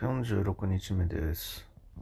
46日目です。